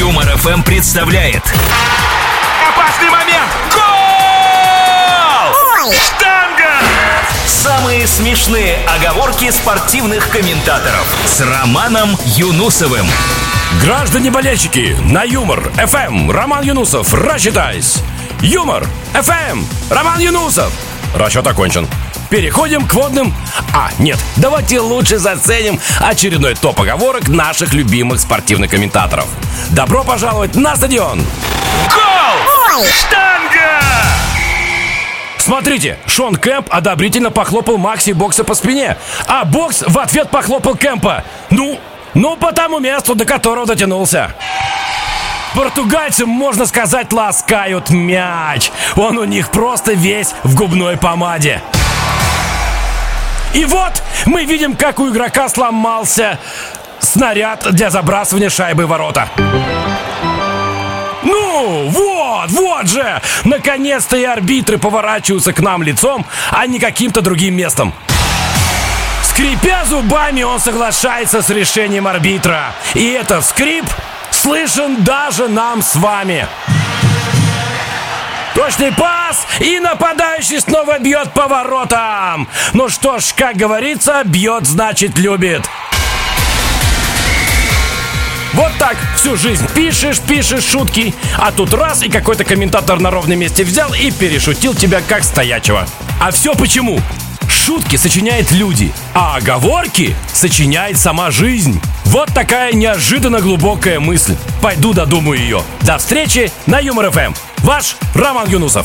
Юмор ФМ представляет Опасный момент! Гол! Штанга! самые смешные оговорки спортивных комментаторов с Романом Юнусовым. Граждане болельщики, на Юмор ФМ, Роман Юнусов, рассчитайся. Юмор ФМ, Роман Юнусов. Расчет окончен. Переходим к водным... А, нет, давайте лучше заценим очередной топ оговорок наших любимых спортивных комментаторов. Добро пожаловать на стадион! Гол! Штанга! Смотрите, Шон Кэмп одобрительно похлопал Макси Бокса по спине, а Бокс в ответ похлопал Кэмпа. Ну, ну по тому месту, до которого дотянулся. Португальцы, можно сказать, ласкают мяч. Он у них просто весь в губной помаде. И вот мы видим, как у игрока сломался снаряд для забрасывания шайбы в ворота. Ну, вот, вот же! Наконец-то и арбитры поворачиваются к нам лицом, а не каким-то другим местом. Скрипя зубами, он соглашается с решением арбитра. И этот скрип слышен даже нам с вами. Точный пас, и нападающий снова бьет по воротам. Ну что ж, как говорится, бьет значит любит. Вот так всю жизнь пишешь, пишешь шутки, а тут раз и какой-то комментатор на ровном месте взял и перешутил тебя как стоячего. А все почему? Шутки сочиняют люди, а оговорки сочиняет сама жизнь. Вот такая неожиданно глубокая мысль. Пойду додумаю ее. До встречи на Юмор ФМ. Ваш Роман Юнусов.